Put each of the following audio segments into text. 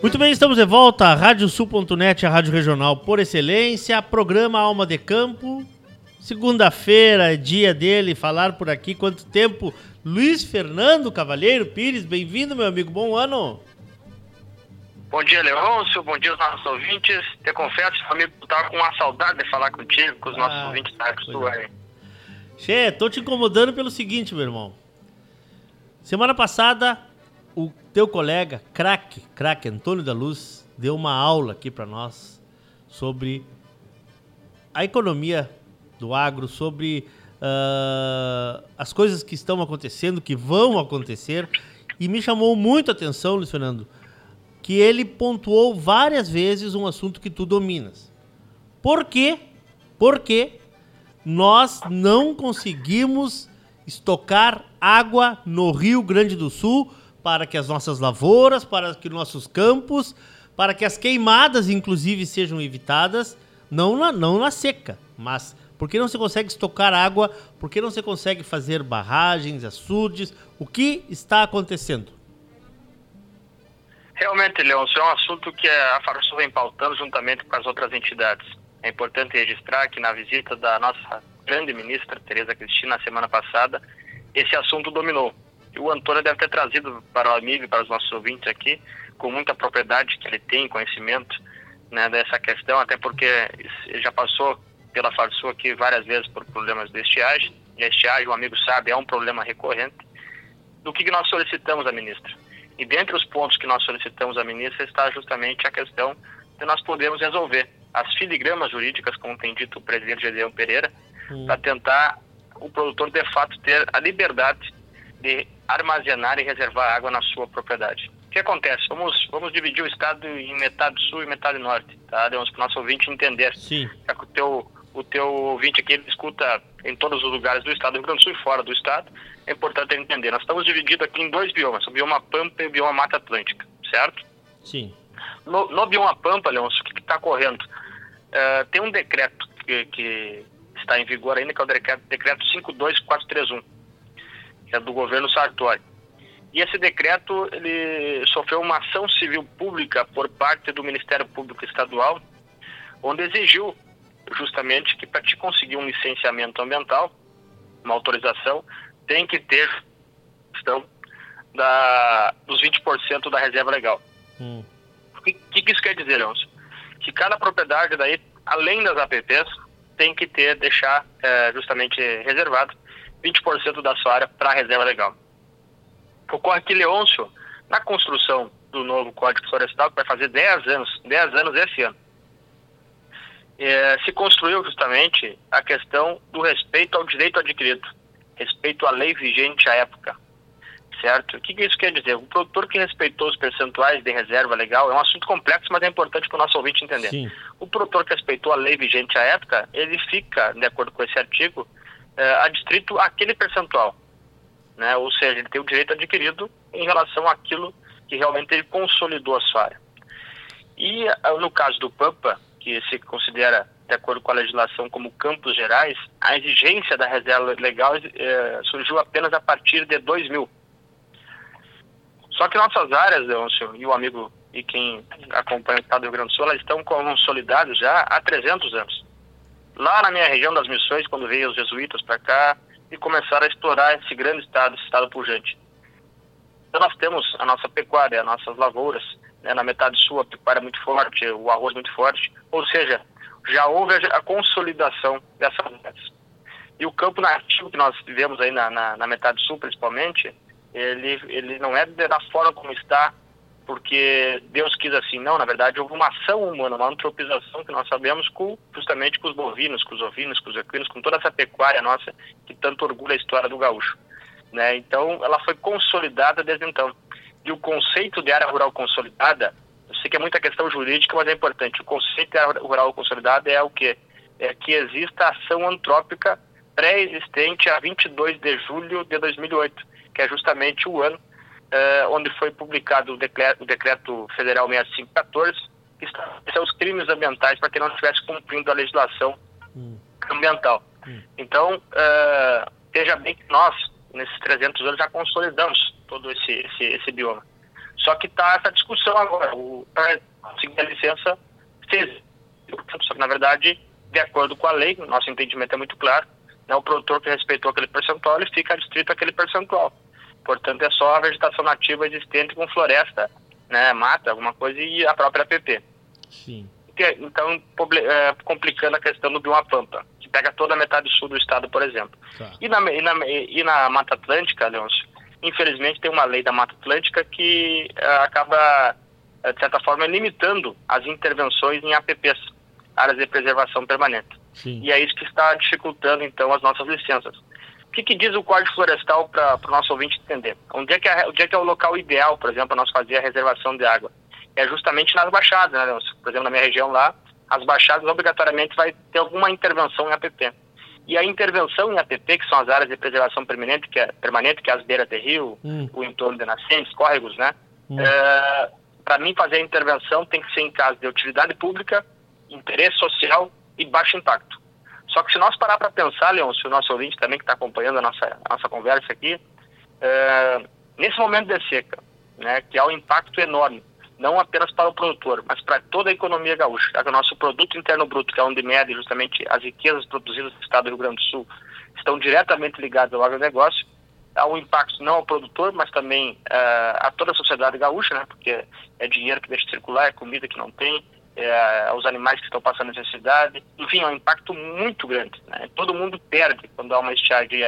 Muito bem, estamos de volta. Radiosul.net, a rádio regional por excelência. Programa Alma de Campo. Segunda-feira é dia dele falar por aqui. Quanto tempo? Luiz Fernando Cavalheiro Pires, bem-vindo, meu amigo. Bom ano. Bom dia, Leôncio. Bom dia aos nossos ouvintes. Te confesso, amigo, tu tava com uma saudade de falar contigo, com os nossos ah, ouvintes da Sul aí. Che, tô te incomodando pelo seguinte, meu irmão. Semana passada, teu colega, craque, craque Antônio da Luz, deu uma aula aqui para nós sobre a economia do agro, sobre uh, as coisas que estão acontecendo, que vão acontecer, e me chamou muito a atenção, Luiz Fernando, que ele pontuou várias vezes um assunto que tu dominas. Por quê? Porque nós não conseguimos estocar água no Rio Grande do Sul para que as nossas lavouras, para que nossos campos, para que as queimadas, inclusive, sejam evitadas, não na, não na seca, mas por que não se consegue estocar água? Por que não se consegue fazer barragens, açudes? O que está acontecendo? Realmente, isso é um assunto que a Farsul vem pautando juntamente com as outras entidades. É importante registrar que na visita da nossa grande ministra, Tereza Cristina, na semana passada, esse assunto dominou o Antônio deve ter trazido para o amigo e para os nossos ouvintes aqui, com muita propriedade que ele tem, conhecimento né, dessa questão, até porque ele já passou pela Farsul aqui várias vezes por problemas de estiagem, e a estiagem, o amigo sabe, é um problema recorrente. Do que, que nós solicitamos à ministra? E dentre os pontos que nós solicitamos à ministra está justamente a questão de nós podermos resolver as filigramas jurídicas, como tem dito o presidente Gedeão Pereira, hum. para tentar o produtor de fato ter a liberdade de armazenar e reservar água na sua propriedade. O que acontece? Vamos, vamos dividir o estado em metade sul e metade norte, tá? Para o nosso ouvinte entender. Sim. Já que o teu, o teu ouvinte aqui escuta em todos os lugares do estado, do Rio Grande do Sul e fora do estado, é importante ele entender. Nós estamos divididos aqui em dois biomas, o bioma Pampa e o bioma Mata Atlântica, certo? Sim. No, no bioma Pampa, Leôncio, o que está correndo? Uh, tem um decreto que, que, está em vigor ainda, que é o decreto, decreto 52431 que é do governo Sartori. E esse decreto ele sofreu uma ação civil pública por parte do Ministério Público Estadual, onde exigiu justamente que para te conseguir um licenciamento ambiental, uma autorização, tem que ter questão da, dos 20% da reserva legal. Hum. O que, que, isso quer dizer, Leôncio? Que cada propriedade daí, além das APPs, tem que ter, deixar é, justamente reservado 20% da sua área para reserva legal. Ocorre que Leôncio, na construção do novo Código Florestal, que vai fazer 10 anos, 10 anos esse ano, é, se construiu justamente a questão do respeito ao direito adquirido, respeito à lei vigente à época, certo? O que, que isso quer dizer? O produtor que respeitou os percentuais de reserva legal é um assunto complexo, mas é importante para o nosso ouvinte entender. Sim. O produtor que respeitou a lei vigente à época, ele fica, de acordo com esse artigo, é, adstrito àquele percentual. Né? Ou seja, ele tem o direito adquirido em relação àquilo que realmente ele consolidou a sua área. E ah, no caso do Pampa, que se considera, de acordo com a legislação, como campos gerais, a exigência da reserva legal é, surgiu apenas a partir de 2000. Só que nossas áreas, Leôncio, e o amigo e quem acompanha o Estado do Rio Grande do Sul, elas estão consolidadas já há 300 anos lá na minha região das missões, quando veio os jesuítas para cá e começaram a explorar esse grande estado, esse estado pujante. Então nós temos a nossa pecuária, as nossas lavouras, né, na metade sul a pecuária é muito forte, o arroz muito forte, ou seja, já houve a, consolidação dessas áreas. E o campo nativo que nós vivemos aí na, na, na metade sul, principalmente, ele, ele não é da forma como está porque Deus quis assim. Não, na verdade, houve uma ação humana, uma antropização que nós sabemos com, justamente com os bovinos, com os ovinos, com os equinos, com toda essa pecuária nossa que tanto orgulha a história do gaúcho. Né? Então, ela foi consolidada desde então. E o conceito de área rural consolidada, eu sei que é muita questão jurídica, mas é importante. O conceito de área rural consolidada é o quê? É que exista ação antrópica pré-existente a 22 de julho de 2008, que é justamente o ano uh, onde foi publicado o decreto, o decreto Federal 6514, que estabelece os crimes ambientais para quem não estivesse cumprindo a legislação hum. ambiental. Hum. Então, uh, veja bem que nós, nesses 300 anos, já consolidamos todo esse, esse, esse bioma. Só que está essa discussão agora, para conseguir a licença, fez. Só que, na verdade, de acordo com a lei, nosso entendimento é muito claro, né, o produtor que respeitou aquele percentual, ele fica distrito aquele percentual. Portanto, é só a vegetação nativa existente com floresta, né, mata, alguma coisa, e a própria APP. Sim. Então, é, complicando a questão do Bioma Pampa, que pega toda a metade sul do estado, por exemplo. Tá. E, na, e, na, e na Mata Atlântica, Leôncio, infelizmente tem uma lei da Mata Atlântica que uh, acaba, uh, de certa forma, limitando as intervenções em APPs, áreas de preservação permanente. Sim. E é isso que está dificultando, então, as nossas licenças. O que, que diz o Código Florestal para o nosso ouvinte entender? Onde é, que é, onde é que é o local ideal, por exemplo, para nós fazer a reservação de água? É justamente nas baixadas, né, Leôncio? Por exemplo, na minha região lá, as baixadas obrigatoriamente vai ter alguma intervenção em APP. E a intervenção em APP, que são as áreas de preservação permanente, que é, permanente, que é as beiras de rio, hum. o entorno de nascentes, córregos, né? Hum. É, Para mim, fazer a intervenção tem que ser em caso de utilidade pública, interesse social e baixo impacto. Só que se nós parar para pensar, Leon, se o nosso ouvinte também que está acompanhando a nossa, a nossa conversa aqui, é, nesse momento de seca, né, que há um impacto enorme, não apenas para o produtor, mas para toda a economia gaúcha, já que o nosso produto interno bruto, que é onde mede justamente as riquezas produzidas no estado do Rio Grande do Sul, estão diretamente ligados ao agronegócio, há um impacto não ao produtor, mas também uh, a toda a sociedade gaúcha, né, porque é dinheiro que deixa circular, é comida que não tem, é, aos animais que estão passando necessidade, enfim, é um impacto muito grande. Né? Todo mundo perde quando há uma estiagem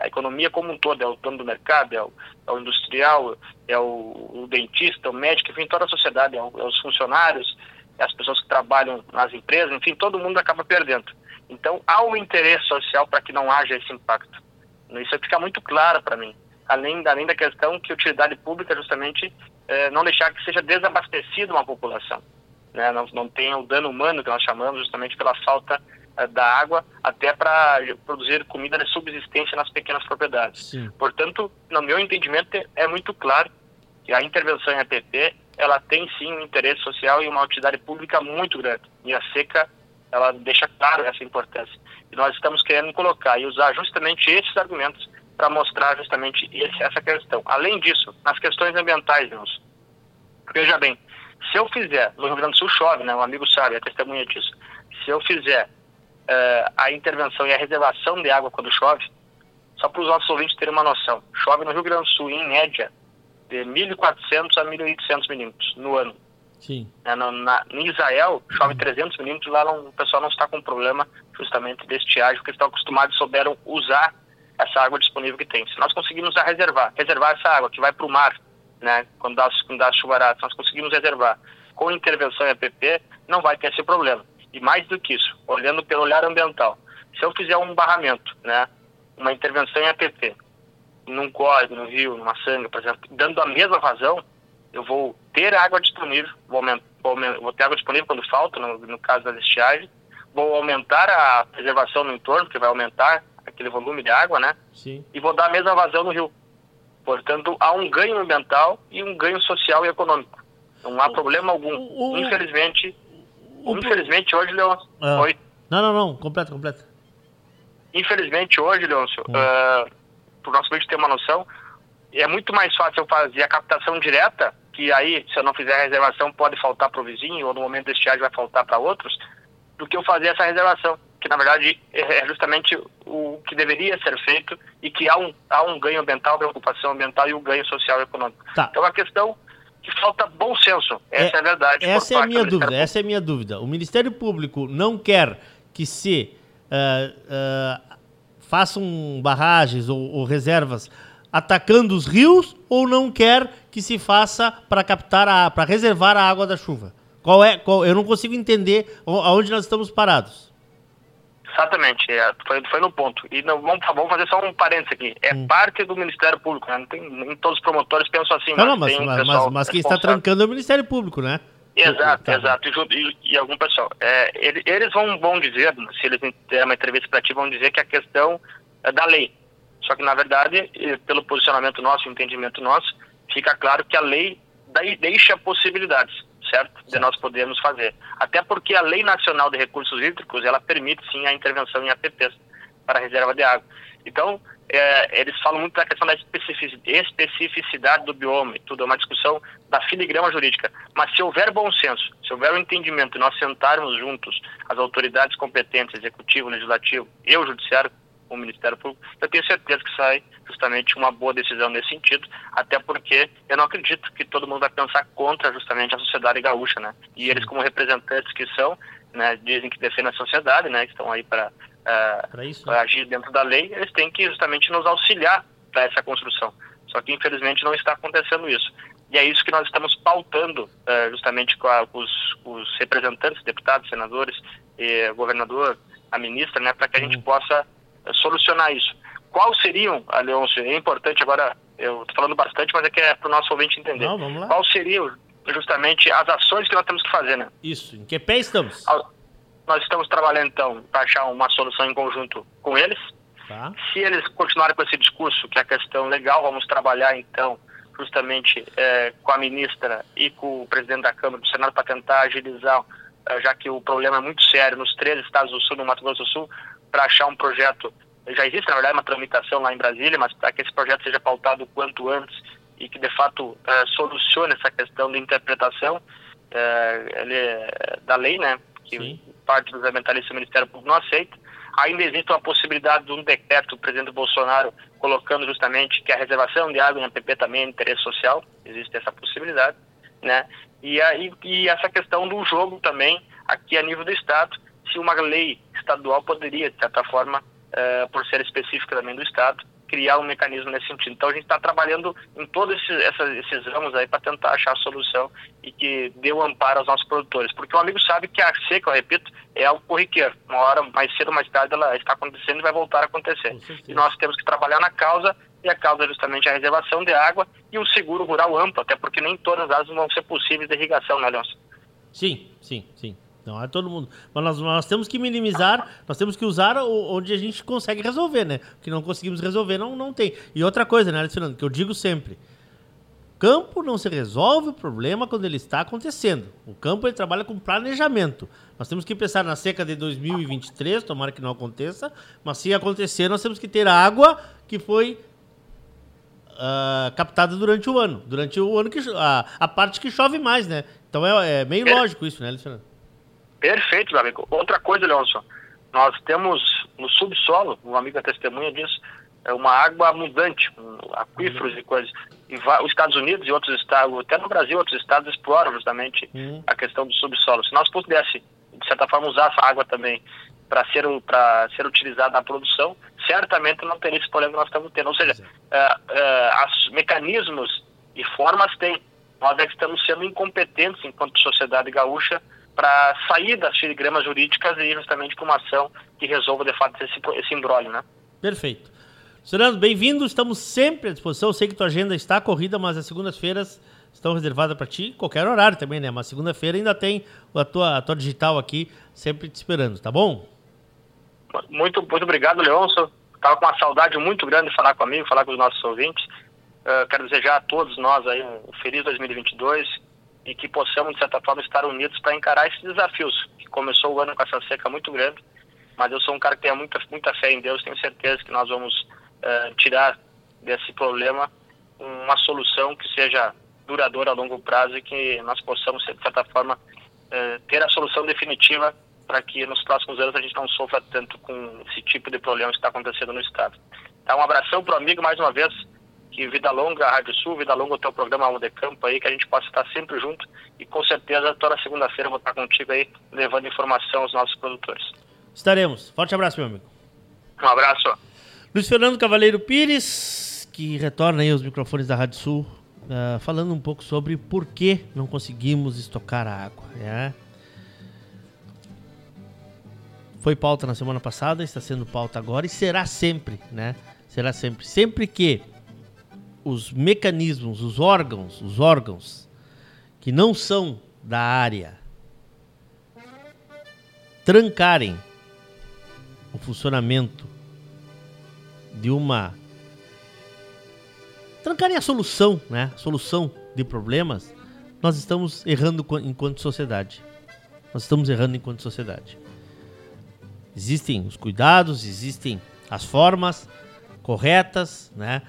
a economia como um todo, é o dono do mercado, é o, é o industrial, é o, o, dentista, o médico, enfim, toda a sociedade, é, o, é os funcionários, é as pessoas que trabalham nas empresas, enfim, todo mundo acaba perdendo. Então, há um interesse social para que não haja esse impacto. Isso fica muito claro para mim. Além, além da questão que utilidade pública, justamente, é, não deixar que seja desabastecida uma população. Né? Não, não tenha o dano humano que nós chamamos, justamente pela falta eh, da água até para produzir comida de subsistência nas pequenas propriedades. Sim. Portanto, no meu entendimento, é muito claro que a intervenção em APP ela tem sim um interesse social e uma utilidade pública muito grande. E a seca ela deixa claro essa importância. E nós estamos querendo colocar e usar justamente esses argumentos para mostrar justamente esse, essa questão. Além disso, nas questões ambientais, irmãos, veja bem, se eu fizer, no Rio Grande do Sul chove, né? Um amigo sabe, é testemunha disso. Se eu fizer uh, a intervenção e a reservação de água quando chove, só para os nossos ouvintes terem uma noção, chove no Rio Grande do Sul, em média, de 1.400 a 1.800 milímetros no ano. Sim. É, no, na, em Israel, chove 300 milímetros, lá não, o pessoal não está com problema justamente de estiagem, porque estão acostumados e souberam usar essa água disponível que tem. Se nós conseguirmos a reservar, reservar essa água que vai para o mar, né, quando dá, quando dá chuvaradas, nós conseguimos reservar com intervenção em APP, não vai ter esse problema. E mais do que isso, olhando pelo olhar ambiental, se eu fizer um barramento, né, uma intervenção em APP, num córrego, no rio, numa sanga, por exemplo, dando a mesma vazão, eu vou ter água disponível, vou, aumentar, vou, vou ter água disponível quando falta, no, no caso das estiagens, vou aumentar a preservação no entorno, porque vai aumentar aquele volume de água, né? Sim. E vou dar a mesma vazão no rio. Portanto, há um ganho ambiental e um ganho social e econômico. Não há problema algum. O, o, Infelizmente, o... Infelizmente, hoje, Leôncio. Ah. Oi? Não, não, não. Completo, completo. Infelizmente, hoje, Leôncio, hum. uh, para o nosso vídeo ter uma noção, é muito mais fácil eu fazer a captação direta, que aí, se eu não fizer a reservação, pode faltar para o vizinho, ou no momento da estiagem vai faltar para outros, do que eu fazer essa reservação, que na verdade é, é justamente o que deveria ser feito e que há um, há um ganho ambiental, preocupação ambiental e um ganho social e econômico. Tá. Então, é uma questão que falta bom senso. Essa é, é a verdade. Essa é a minha dúvida. Essa é a minha dúvida. O Ministério Público não quer que se uh, uh, façam barragens ou, ou, reservas atacando os rios ou não quer que se faça para captar a para reservar a água da chuva? Qual é? Qual, eu não consigo entender aonde nós estamos parados. Exatamente, é, foi, foi no ponto. E não, vamos, vamos fazer só um parênteses aqui. É hum. parte do Ministério Público, né? Não tem, nem todos os promotores pensam assim. Não, mas, não, mas, mas, mas quem está trancando é o Ministério Público, né? Exato, tá. exato. E, e, algum pessoal. É, eles vão, vão dizer, se eles derem uma entrevista para ti, vão dizer que a questão é da lei. Só que, na verdade, pelo posicionamento nosso, entendimento nosso, fica claro que a lei deixa possibilidades certo? De nós podermos fazer. Até porque a Lei Nacional de Recursos Hídricos, ela permite sim a intervenção em APPs, para reserva de água. Então, é, eles falam muito da questão da especificidade do bioma e tudo, é uma discussão da filigrama jurídica. Mas se houver bom senso, se houver um entendimento e nós sentarmos juntos, as autoridades competentes, executivo, legislativo e o judiciário, o Ministério Público, eu tenho certeza que sai justamente uma boa decisão nesse sentido, até porque eu não acredito que todo mundo vai pensar contra justamente a sociedade gaúcha, né? E eles como representantes que são, né, dizem que defendem a sociedade, né, que estão aí para uh, né? agir dentro da lei, eles têm que justamente nos auxiliar para essa construção. Só que infelizmente não está acontecendo isso. E é isso que nós estamos pautando uh, justamente com, a, com os, os, representantes, deputados, senadores, e governador, a ministra, né, para que a gente possa solucionar isso. Qual seriam, Leôncio, é importante agora, eu estou falando bastante, mas é que é para o nosso ouvinte entender. Não, vamos lá. Qual seriam justamente as ações que nós temos que fazer, né? Isso, em que pé estamos? Nós estamos trabalhando, então, para achar uma solução em conjunto com eles. Tá. Se eles continuarem com esse discurso, que é a questão legal, vamos trabalhar, então, justamente é, com a ministra e com o presidente da Câmara do Senado para tentar agilizar, é, já que o problema é muito sério nos três estados do Sul, no Mato Grosso do Sul, para achar um projeto. Já existe, na verdade, uma tramitação lá em Brasília, mas para que esse projeto seja pautado o quanto antes e que, de fato, é, solucione essa questão de interpretação ele, é da lei, né? Que Sim parte dos ambientalistas do Ministério Público não aceita. Ainda existe uma possibilidade de um decreto do presidente Bolsonaro colocando justamente que a reservação de água em APP também é interesse social, existe essa possibilidade, né? E, aí, e essa questão do jogo também, aqui a nível do Estado, se uma lei estadual poderia, de certa forma, uh, por ser específica também do Estado, criar um mecanismo nesse sentido. Então a gente está trabalhando em todos esses, essas, esses ramos aí para tentar achar a solução e que dê o um amparo aos nossos produtores. Porque o amigo sabe que a seca, eu repito, é algo corriqueiro. Uma hora mais cedo ou mais tarde ela está acontecendo e vai voltar a acontecer. E nós temos que trabalhar na causa e a causa é justamente a reservação de água e o seguro rural amplo, até porque nem todas as áreas vão ser possíveis de irrigação, né, Leôncio? Sim, sim, sim. Não é todo mundo. Mas nós, nós temos que minimizar, nós temos que usar onde a gente consegue resolver, né? O que não conseguimos resolver não, não tem. E outra coisa, né, Alexandre, que eu digo sempre. Campo não se resolve o problema quando ele está acontecendo. O campo ele trabalha com planejamento. Nós temos que pensar na seca de 2023, tomara que não aconteça, mas se acontecer, nós temos que ter água que foi uh, captada durante o ano. Durante o ano que a, a parte que chove mais, né? Então é, é meio é. lógico isso, né, Alexandre? Perfeito, amigo. Outra coisa, Leonson, nós temos no subsolo, o amigo é testemunha disso, é uma água abundante, aquíferos uhum. e coisas. E os Estados Unidos e outros estados, até no Brasil, outros estados exploram justamente uhum. a questão do subsolo. Se nós pudéssemos, de certa forma, usar essa água também para ser, ser utilizada na produção, certamente não teria esse problema que nós estamos tendo. Ou seja, uh, uh, os mecanismos e formas têm. Nós é que estamos sendo incompetentes enquanto sociedade gaúcha para sair das filigramas jurídicas e ir justamente para uma ação que resolva de fato esse, esse embrólio, né? Perfeito. Fernando, bem-vindo, estamos sempre à disposição. Eu sei que tua agenda está corrida, mas as segundas-feiras estão reservadas para ti, qualquer horário também, né? Mas segunda-feira ainda tem a tua, a tua digital aqui, sempre te esperando, tá bom? Muito, muito obrigado, Leôncio. Estava com uma saudade muito grande de falar comigo, falar com os nossos ouvintes. Uh, quero desejar a todos nós aí um feliz 2022 e que possamos, de certa forma, estar unidos para encarar esses desafios. Que começou o ano com essa seca muito grande, mas eu sou um cara que tem muita, muita fé em Deus, tenho certeza que nós vamos uh, tirar desse problema uma solução que seja duradoura a longo prazo e que nós possamos, de certa forma, uh, ter a solução definitiva para que nos próximos anos a gente não sofra tanto com esse tipo de problema que está acontecendo no Estado. Então, um abração para o amigo mais uma vez que vida longa a Rádio Sul, vida longa o teu programa Alma de Campo aí, que a gente possa estar sempre junto e com certeza toda segunda-feira eu vou estar contigo aí levando informação aos nossos produtores. Estaremos. Forte abraço, meu amigo. Um abraço. Luiz Fernando Cavaleiro Pires, que retorna aí aos microfones da Rádio Sul, uh, falando um pouco sobre por que não conseguimos estocar a água. Né? Foi pauta na semana passada, está sendo pauta agora e será sempre, né? Será sempre. Sempre que os mecanismos, os órgãos, os órgãos que não são da área trancarem o funcionamento de uma trancarem a solução, né? Solução de problemas, nós estamos errando enquanto sociedade. Nós estamos errando enquanto sociedade. Existem os cuidados, existem as formas corretas, né?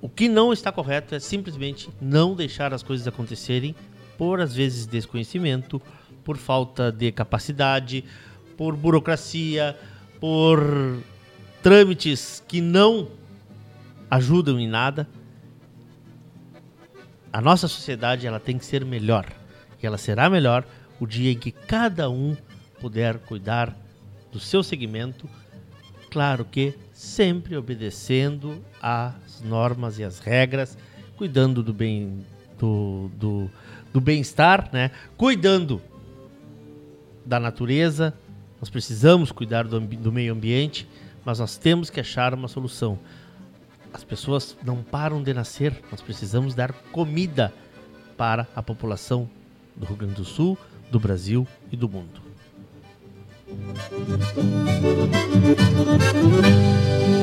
O que não está correto é simplesmente não deixar as coisas acontecerem por às vezes desconhecimento, por falta de capacidade, por burocracia, por trâmites que não ajudam em nada. A nossa sociedade ela tem que ser melhor. E ela será melhor o dia em que cada um puder cuidar do seu segmento, claro que sempre obedecendo às normas e às regras, cuidando do bem do, do, do bem-estar, né? Cuidando da natureza, nós precisamos cuidar do, do meio ambiente, mas nós temos que achar uma solução. As pessoas não param de nascer, nós precisamos dar comida para a população do Rio Grande do Sul, do Brasil e do mundo. Thank you.